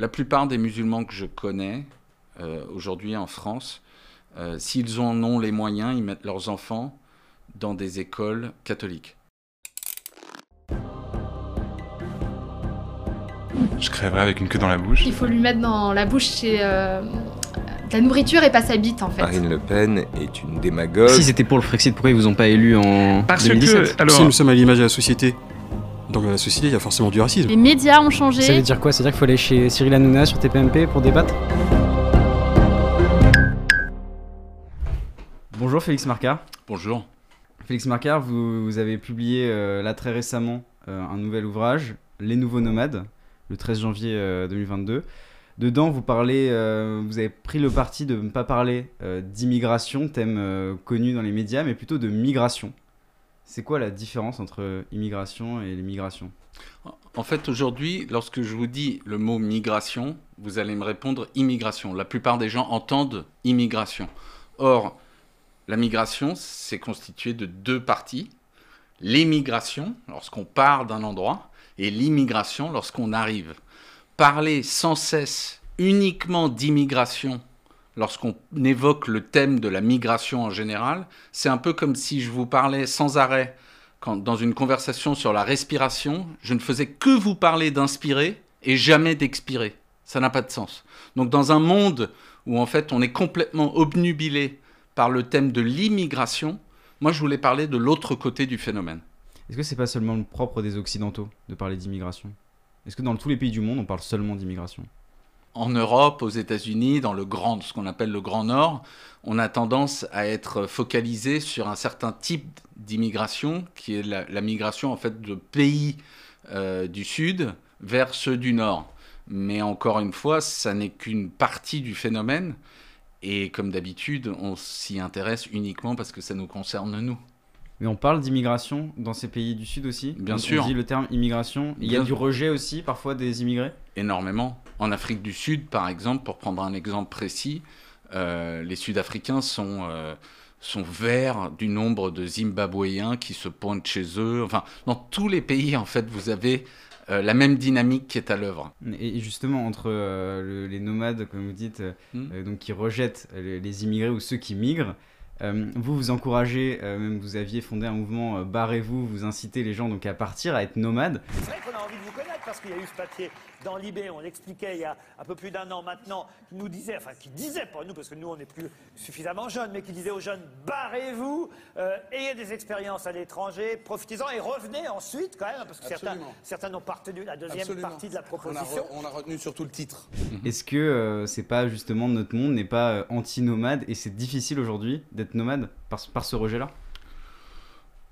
la plupart des musulmans que je connais euh, aujourd'hui en France, euh, s'ils en ont les moyens, ils mettent leurs enfants dans des écoles catholiques. Je crèverais avec une queue dans la bouche. Il faut lui mettre dans la bouche chez, euh, de la nourriture et pas sa bite en fait. Marine Le Pen est une démagogue. Si c'était pour le Frexit, pourquoi ils vous ont pas élu en Parce 2017 que, alors, Si nous sommes à l'image de la société, dans la société, il y a forcément du racisme. Les médias ont changé. Ça veut dire quoi? Ça veut dire qu'il faut aller chez Cyril Hanouna sur TPMP pour débattre? Bonjour Félix Marcard. Bonjour. Félix Marcard, vous, vous avez publié euh, là très récemment euh, un nouvel ouvrage, Les Nouveaux Nomades, le 13 janvier euh, 2022. Dedans, vous parlez, euh, vous avez pris le parti de ne pas parler euh, d'immigration, thème euh, connu dans les médias, mais plutôt de migration. C'est quoi la différence entre immigration et l'immigration? En fait, aujourd'hui, lorsque je vous dis le mot migration, vous allez me répondre immigration. La plupart des gens entendent immigration. Or, la migration, c'est constitué de deux parties. L'émigration, lorsqu'on part d'un endroit, et l'immigration, lorsqu'on arrive. Parler sans cesse uniquement d'immigration, lorsqu'on évoque le thème de la migration en général, c'est un peu comme si je vous parlais sans arrêt quand, dans une conversation sur la respiration, je ne faisais que vous parler d'inspirer et jamais d'expirer. Ça n'a pas de sens. Donc dans un monde où en fait on est complètement obnubilé par le thème de l'immigration, moi je voulais parler de l'autre côté du phénomène. Est-ce que c'est pas seulement le propre des Occidentaux de parler d'immigration? Est-ce que dans tous les pays du monde, on parle seulement d'immigration? En Europe, aux États-Unis, dans le grand, ce qu'on appelle le Grand Nord, on a tendance à être focalisé sur un certain type d'immigration, qui est la, migration en fait de pays euh, du Sud vers ceux du Nord. Mais encore une fois, ça n'est qu'une partie du phénomène. Et comme d'habitude, on s'y intéresse uniquement parce que ça nous concerne nous. Mais on parle d'immigration dans ces pays du Sud aussi Bien On- sûr. On dit le terme immigration. Il y a du rejet aussi, parfois, des immigrés? Énormément. En Afrique du Sud, par exemple, pour prendre un exemple précis, euh, les Sud-Africains sont, euh, sont verts du nombre de Zimbabwéens qui se pointent chez eux. Enfin, dans tous les pays, en fait, vous avez euh, la même dynamique qui est à l'œuvre. Et justement, entre euh, le- les nomades, comme vous dites, euh, Hmm. donc qui rejettent les, les immigrés ou ceux qui migrent, euh, vous vous encouragez, euh, même vous aviez fondé un mouvement euh, Barrez-vous, vous incitez les gens donc à partir, à être nomades. C'est vrai qu'on a envie de vous connaître parce qu'il y a eu ce papier dans Libé, on l'expliquait il y a un peu plus d'un an maintenant, qui nous disait, enfin qui disait pas nous parce que nous on n'est plus suffisamment jeunes, mais qui disait aux jeunes barrez-vous, euh, ayez des expériences à l'étranger, profitez-en et revenez ensuite quand même parce que certains, Absolument. certains n'ont pas retenu la deuxième Absolument. partie de la On a, proposition. re- on a retenu surtout le titre. Est-ce que euh, c'est pas justement notre monde n'est pas euh, anti-nomade et c'est difficile aujourd'hui d'être nomade par, par ce rejet-là?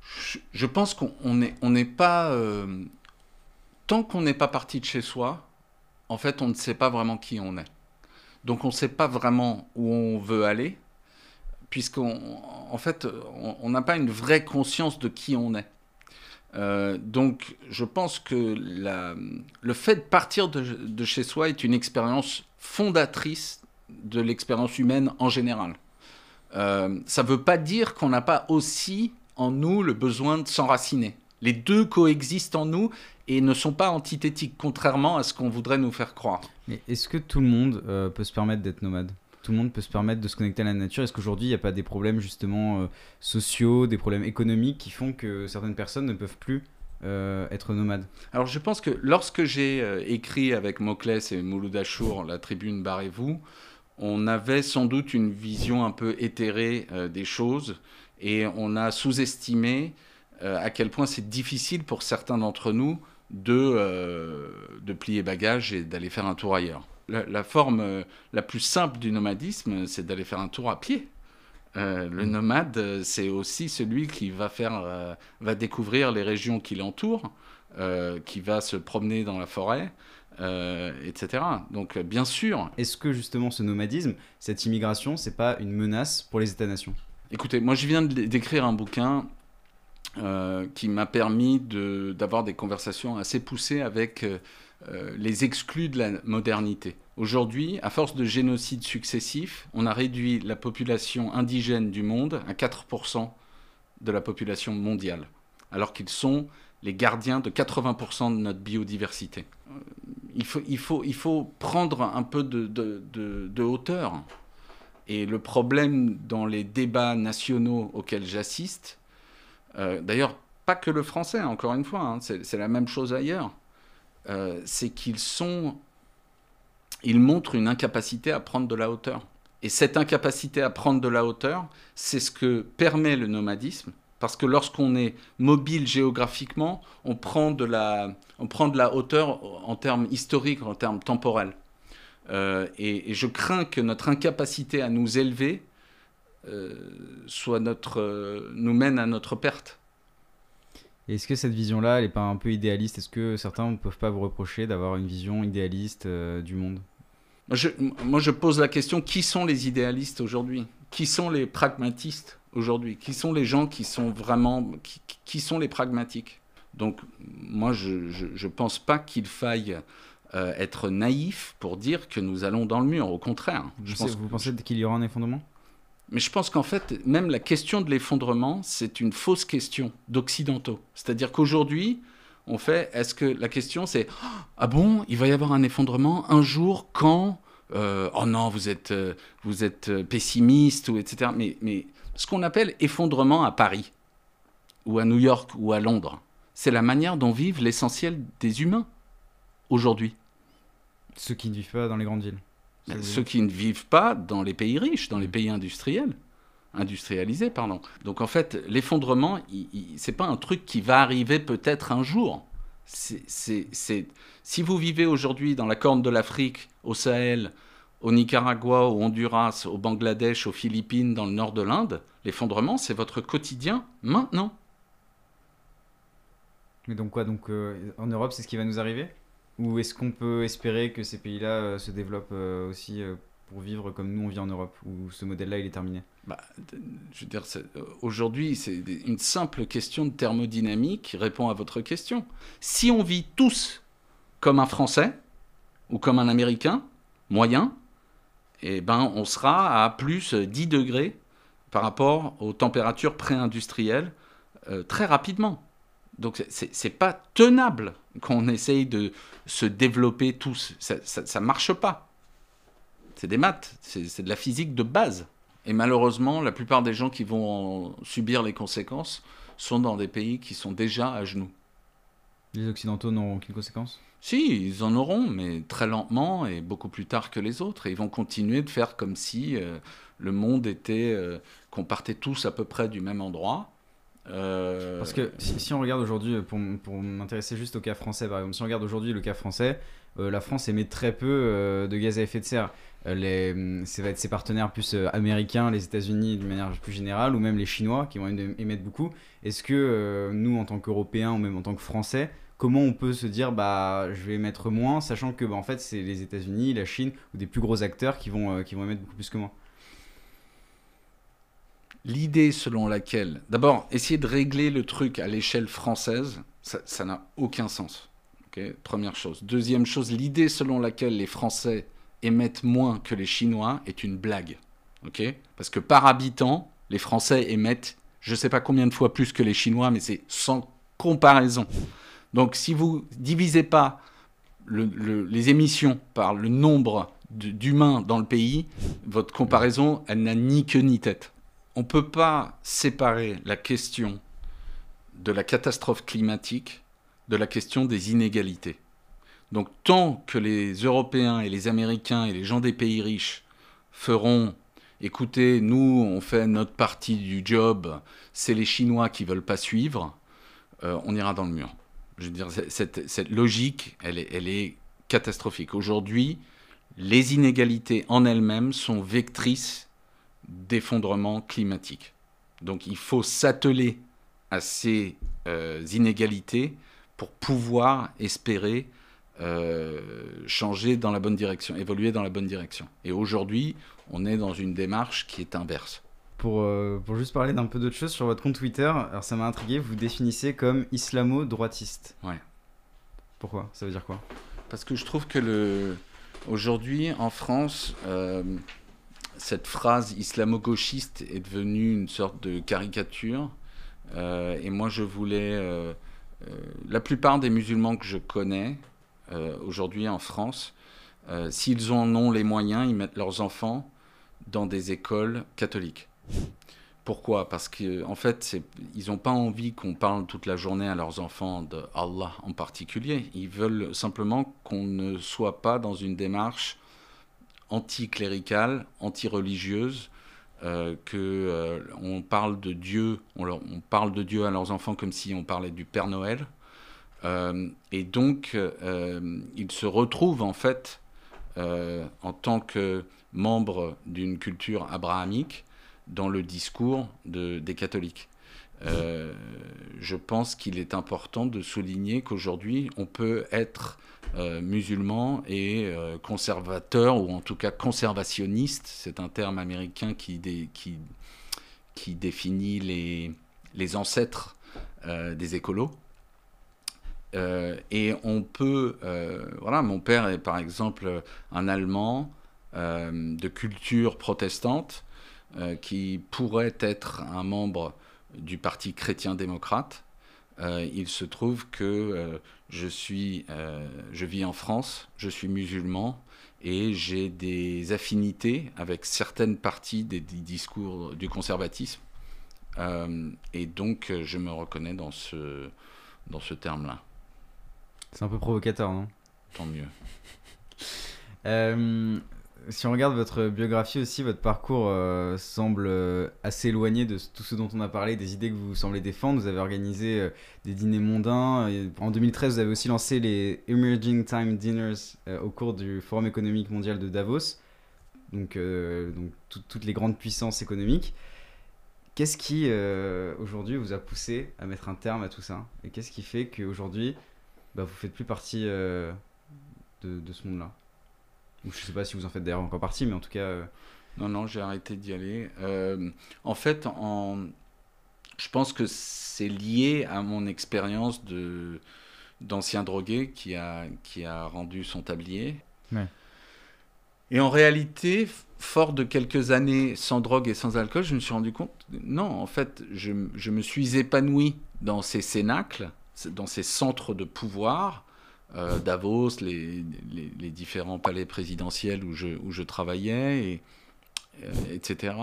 Je, je pense qu'on on n'est on n'est pas... euh, tant qu'on n'est pas parti de chez soi, en fait, on ne sait pas vraiment qui on est. Donc on ne sait pas vraiment où on veut aller, puisqu'on en fait, on n'a pas une vraie conscience de qui on est. Euh, donc je pense que le fait de partir de chez soi est une expérience fondatrice de l'expérience humaine en général. Euh, ça ne veut pas dire qu'on n'a pas aussi en nous le besoin de s'enraciner. Les deux coexistent en nous et ne sont pas antithétiques, contrairement à ce qu'on voudrait nous faire croire. Mais est-ce que tout le monde euh, peut se permettre d'être nomade? Tout le monde peut se permettre de se connecter à la nature? Est-ce qu'aujourd'hui, il n'y a pas des problèmes justement euh, sociaux, des problèmes économiques qui font que certaines personnes ne peuvent plus euh, être nomades? Alors je pense que lorsque j'ai euh, écrit avec Moclès et Mouloud Achour la tribune Barrez-vous, on avait sans doute une vision un peu éthérée euh, des choses et on a sous-estimé euh, à quel point c'est difficile pour certains d'entre nous de, euh, de plier bagages et d'aller faire un tour ailleurs. La, la forme la plus simple du nomadisme, c'est d'aller faire un tour à pied. Le nomade, euh, c'est aussi celui qui va, faire, va découvrir les régions qui l'entourent, qui va se promener dans la forêt, euh, etc. Donc, euh, bien sûr, Est-ce que justement ce nomadisme, cette immigration, c'est pas une menace pour les États-nations? Écoutez, moi je viens d'écrire un bouquin euh, qui m'a permis de- d'avoir des conversations assez poussées avec euh, les exclus de la modernité. Aujourd'hui, à force de génocides successifs, on a réduit la population indigène du monde à 4% de la population mondiale, alors qu'ils sont les gardiens de 80% de notre biodiversité. Il faut, prendre un peu de, hauteur. Et le problème dans les débats nationaux auxquels j'assiste, euh, d'ailleurs, pas que le français, encore une fois, hein, c'est c'est la même chose ailleurs, euh, c'est qu'ils sont. Ils montrent une incapacité à prendre de la hauteur. Et cette incapacité à prendre de la hauteur, c'est ce que permet le nomadisme. Parce que lorsqu'on est mobile géographiquement, on prend, de la, on prend de la hauteur en termes historiques, en termes temporels. Euh, et, et je crains que notre incapacité à nous élever euh, soit notre, euh, nous mène à notre perte. Est-ce que cette vision-là, elle est pas un peu idéaliste? Est-ce que certains ne peuvent pas vous reprocher d'avoir une vision idéaliste du monde? Moi je, moi, je pose la question qui sont les idéalistes aujourd'hui? Qui sont les pragmatistes aujourd'hui Qui sont les gens qui sont vraiment. Qui, qui sont les pragmatiques Donc, moi, je ne pense pas qu'il faille euh, être naïf pour dire que nous allons dans le mur. Au contraire. Je Vous, pense vous pensez qu'il y aura un effondrement? Mais je pense qu'en fait, même la question de l'effondrement, c'est une fausse question d'occidentaux. C'est-à-dire qu'aujourd'hui, on fait, est-ce que la question c'est, ah bon, il va y avoir un effondrement un jour quand, euh, oh non, vous êtes, euh, vous êtes euh, pessimiste ou etc. Mais, mais ce qu'on appelle effondrement à Paris ou à New York ou à Londres, c'est la manière dont vivent l'essentiel des humains aujourd'hui. Ceux qui ne vivent pas dans les grandes villes. Ceux qui ne vivent pas dans les pays riches, dans les pays industriels. Industrialisés, pardon. Donc en fait, l'effondrement, c'est pas un truc qui va arriver peut-être un jour. Si vous vivez aujourd'hui dans la corne de l'Afrique, au Sahel, au Nicaragua, au Honduras, au Bangladesh, aux Philippines, dans le nord de l'Inde, l'effondrement, c'est votre quotidien maintenant. Mais donc quoi Donc euh, en Europe, c'est ce qui va nous arriver? Ou est-ce qu'on peut espérer que ces pays-là euh, se développent euh, aussi pour vivre comme nous on vit en Europe Ou ce modèle-là, il est terminé Bah, je veux dire, euh, aujourd'hui, c'est une simple question de thermodynamique qui répond à votre question. Si on vit tous comme un Français ou comme un Américain moyen, eh ben, on sera à plus 10 degrés par rapport aux températures pré-industrielles euh, très rapidement. Donc c'est pas tenable qu'on essaye de se développer tous. Ça, ça, ça marche pas. C'est des maths, c'est de la physique de base. Et malheureusement, la plupart des gens qui vont en subir les conséquences sont dans des pays qui sont déjà à genoux. Les Occidentaux n'auront aucune conséquence? Si, ils en auront, mais très lentement et beaucoup plus tard que les autres. Et ils vont continuer de faire comme si euh, le monde était. euh, qu'on partait tous à peu près du même endroit. Euh, Parce que si, si on regarde aujourd'hui, pour, m'intéresser juste au cas français par exemple, si on regarde aujourd'hui le cas français, la France émet très peu de gaz à effet de serre. Euh, les, ça va être ses partenaires plus euh, américains, les États-Unis d'une manière plus générale, ou même les Chinois qui vont éme- émettre beaucoup. Est-ce que euh, nous, en tant qu'Européens ou même en tant que Français, comment on peut se dire bah je vais émettre moins, sachant que bah, en fait c'est les États-Unis, la Chine ou des plus gros acteurs qui vont, qui vont émettre beaucoup plus que moi? L'idée selon laquelle, d'abord, essayer de régler le truc à l'échelle française, ça n'a aucun sens. Première chose. Deuxième chose, l'idée selon laquelle les Français émettent moins que les Chinois est une blague. Parce que par habitant, les Français émettent, je ne sais pas combien de fois plus que les Chinois, mais c'est sans comparaison. Donc si vous divisez pas le- le- les émissions par le nombre d'humains dans le pays, votre comparaison, elle n'a ni queue ni tête. On ne peut pas séparer la question de la catastrophe climatique de la question des inégalités. Donc tant que les Européens et les Américains et les gens des pays riches feront, écoutez, nous, on fait notre partie du job, c'est les Chinois qui veulent pas suivre, euh, on ira dans le mur. Je veux dire, cette, logique, elle est, elle est catastrophique. Aujourd'hui, les inégalités en elles-mêmes sont vectrices d'effondrement climatique. Donc il faut s'atteler à ces euh, inégalités pour pouvoir espérer euh, changer dans la bonne direction, évoluer dans la bonne direction. Et aujourd'hui, on est dans une démarche qui est inverse. Pour, euh, pour juste parler d'un peu d'autre chose sur votre compte Twitter, alors ça m'a intrigué, vous vous définissez comme islamo-droitiste. Ouais. Pourquoi? Ça veut dire quoi? Parce que je trouve que le... aujourd'hui, en France, euh, cette phrase islamo-gauchiste est devenue une sorte de caricature. Euh, et moi, je voulais. euh, la plupart des musulmans que je connais aujourd'hui en France, euh, s'ils en ont les moyens, ils mettent leurs enfants dans des écoles catholiques. Pourquoi? Parce qu'en en fait, ils n'ont pas envie qu'on parle toute la journée à leurs enfants de Allah en particulier. Ils veulent simplement qu'on ne soit pas dans une démarche anticléricale, anti-religieuse, euh, que euh, parle de Dieu, on parle de Dieu à leurs enfants comme si on parlait du Père Noël. Euh, et donc, euh, ils se retrouvent en fait euh, en tant que membres d'une culture abrahamique dans le discours de- des catholiques. Je pense qu'il est important de souligner qu'aujourd'hui, on peut être musulman et conservateur, ou en tout cas conservationniste, c'est un terme américain qui, dé- qui, qui définit les, ancêtres des écolos. Euh, et on peut, euh, voilà, mon père est par exemple un Allemand euh, de culture protestante qui pourrait être un membre du Parti chrétien-démocrate. Il se trouve que je suis, je vis en France, je suis musulman et j'ai des affinités avec certaines parties des, des discours du conservatisme. Et donc, je me reconnais dans ce, dans ce terme-là. C'est un peu provocateur, non? Tant mieux. Euh, si on regarde votre biographie aussi, votre parcours euh, semble euh, assez éloigné de tout ce dont on a parlé, des idées que vous semblez défendre. Vous avez organisé euh, des dîners mondains. Et en 2013, vous avez aussi lancé les Emerging Time Dinners au cours du Forum économique mondial de Davos. Donc, donc tout- toutes les grandes puissances économiques. Qu'est-ce qui, aujourd'hui, vous a poussé à mettre un terme à tout ça? Et qu'est-ce qui fait qu'aujourd'hui, bah, vous faites plus partie euh, de, de ce monde-là ou je sais pas si vous en faites d'ailleurs encore partie, mais en tout cas. euh, Non, non, j'ai arrêté d'y aller. Euh, en fait, en... je pense que c'est lié à mon expérience de d'ancien drogué qui a, qui a rendu son tablier. Ouais. Et en réalité, fort de quelques années sans drogue et sans alcool, je me suis rendu compte, non, en fait, je, je me suis épanoui dans ces cénacles, dans ces centres de pouvoir, euh, Davos, les, les- les différents palais présidentiels où je, où je travaillais, et, euh, etc.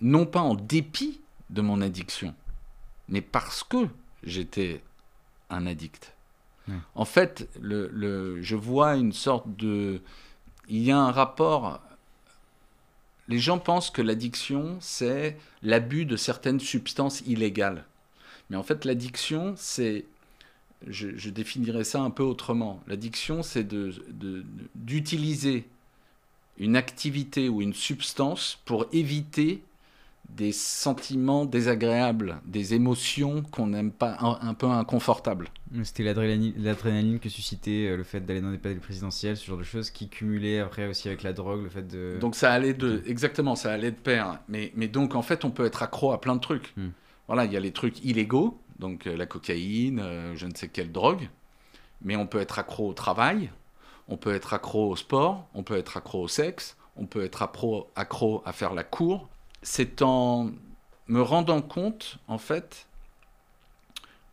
Non pas en dépit de mon addiction, mais parce que j'étais un addict. En fait, le, le- je vois une sorte de... Il y a un rapport... Les gens pensent que l'addiction, c'est l'abus de certaines substances illégales. Mais en fait, l'addiction, c'est je, je définirais ça un peu autrement. L'addiction, c'est de- de- d'utiliser une activité ou une substance pour éviter des sentiments désagréables, des émotions qu'on n'aime pas, un, un peu inconfortables. C'était l'adrénaline que suscitait euh, le fait d'aller dans des palais présidentiels, ce genre de choses qui cumulaient après aussi avec la drogue, le fait de. Donc ça allait de, exactement, ça allait de pair. Mais, mais donc en fait, on peut être accro à plein de trucs. Hmm. Voilà, il y a les trucs illégaux, donc euh, la cocaïne, euh, je ne sais quelle drogue. Mais on peut être accro au travail, on peut être accro au sport, on peut être accro au sexe, on peut être accro, accro à faire la cour. C'est en me rendant compte, en fait,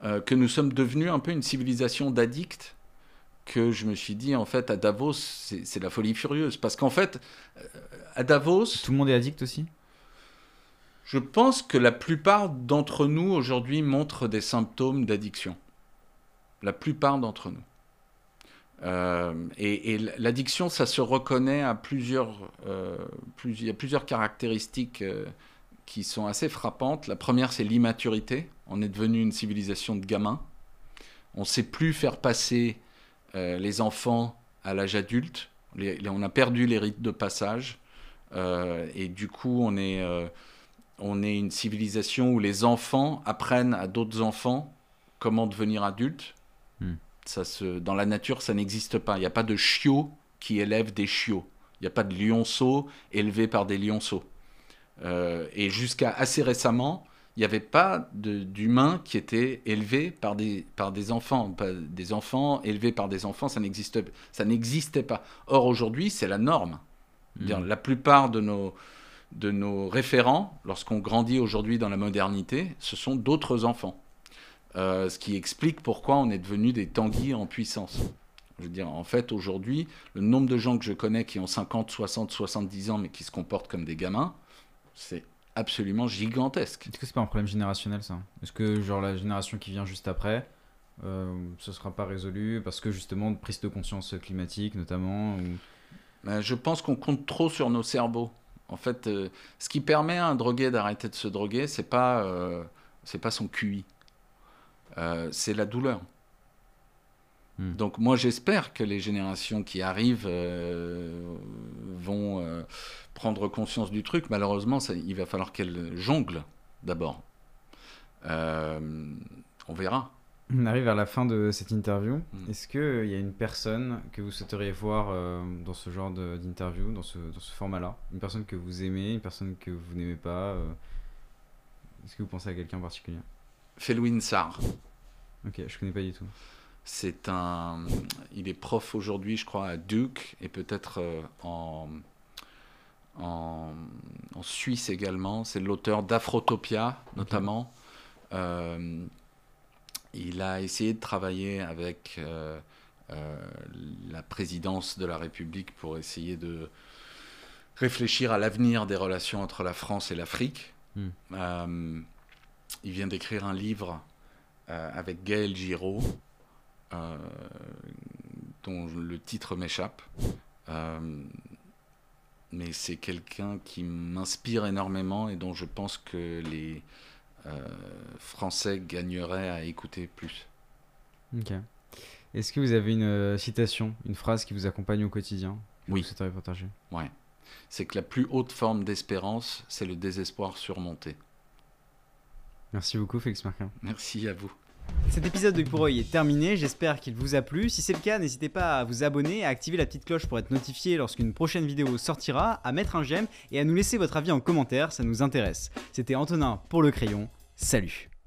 euh, que nous sommes devenus un peu une civilisation d'addicts que je me suis dit, en fait, à Davos, c'est la folie furieuse. Parce qu'en fait, à Davos, Tout le monde est addict aussi? Je pense que la plupart d'entre nous aujourd'hui montrent des symptômes d'addiction. La plupart d'entre nous. Euh, et l'addiction, ça se reconnaît à plusieurs, euh, il y a plusieurs caractéristiques euh, qui sont assez frappantes. La première, c'est l'immaturité. On est devenu une civilisation de gamins. On ne sait plus faire passer les enfants à l'âge adulte. On a perdu les rites de passage. Et du coup, on est, on est une civilisation où les enfants apprennent à d'autres enfants comment devenir adultes. Hmm. Ça se, dans la nature, ça n'existe pas. Il n'y a pas de chiot qui élève des chiots. Il n'y a pas de lionceaux élevés par des lionceaux. Euh, et jusqu'à assez récemment, il n'y avait pas d'humains qui étaient élevés par des, par des enfants. Pas- des enfants élevés par des enfants, ça n'existait pas. Or, aujourd'hui, c'est la norme. Dire, La plupart de nos, de nos référents, lorsqu'on grandit aujourd'hui dans la modernité, ce sont d'autres enfants. Euh, ce qui explique pourquoi on est devenu des tanguis en puissance. Je veux dire, en fait, aujourd'hui, le nombre de gens que je connais qui ont 50, 60, 70 ans, mais qui se comportent comme des gamins, c'est absolument gigantesque. Est-ce que c'est pas un problème générationnel ça? Est-ce que genre la génération qui vient juste après, euh, ce sera pas résolu parce que justement de prise de conscience climatique notamment ou... Ben, je pense qu'on compte trop sur nos cerveaux. En fait, euh, ce qui permet à un drogué d'arrêter de se droguer, c'est pas, euh, c'est pas son QI, Euh, c'est la douleur. Hmm. Donc moi j'espère que les générations qui arrivent euh, vont prendre conscience du truc. Malheureusement, ça- il va falloir qu'elles jonglent d'abord. On verra. On arrive vers la fin de cette interview. Mm. Est-ce qu'il y a une personne que vous souhaiteriez voir euh, dans ce genre d'interview, dans ce, dans ce format-là? Une personne que vous aimez, une personne que vous n'aimez pas euh, Est-ce que vous pensez à quelqu'un en particulier? Felwin Sarr. Ok, je connais pas du tout. C'est un, il est prof aujourd'hui, je crois, à Duke et peut-être euh, en, en, en Suisse également. C'est l'auteur d'Afrotopia, notamment. Euh, il a essayé de travailler avec euh, euh, la présidence de la République pour essayer de réfléchir à l'avenir des relations entre la France et l'Afrique. Hmm. Euh, il vient d'écrire un livre avec Gaël Giraud, dont le titre m'échappe. Mais c'est quelqu'un qui m'inspire énormément et dont je pense que les Français gagneraient à écouter plus. Ok. Est-ce que vous avez une euh, citation, une phrase qui vous accompagne au quotidien que Oui. Vous souhaiteriez partager? Ouais. C'est que la plus haute forme d'espérance, c'est le désespoir surmonté. Merci beaucoup, Félix Marquin. Merci à vous. Cet épisode de Pour est terminé, j'espère qu'il vous a plu. Si c'est le cas, n'hésitez pas à vous abonner, à activer la petite cloche pour être notifié lorsqu'une prochaine vidéo sortira, à mettre un j'aime et à nous laisser votre avis en commentaire, ça nous intéresse. C'était Antonin pour le crayon, salut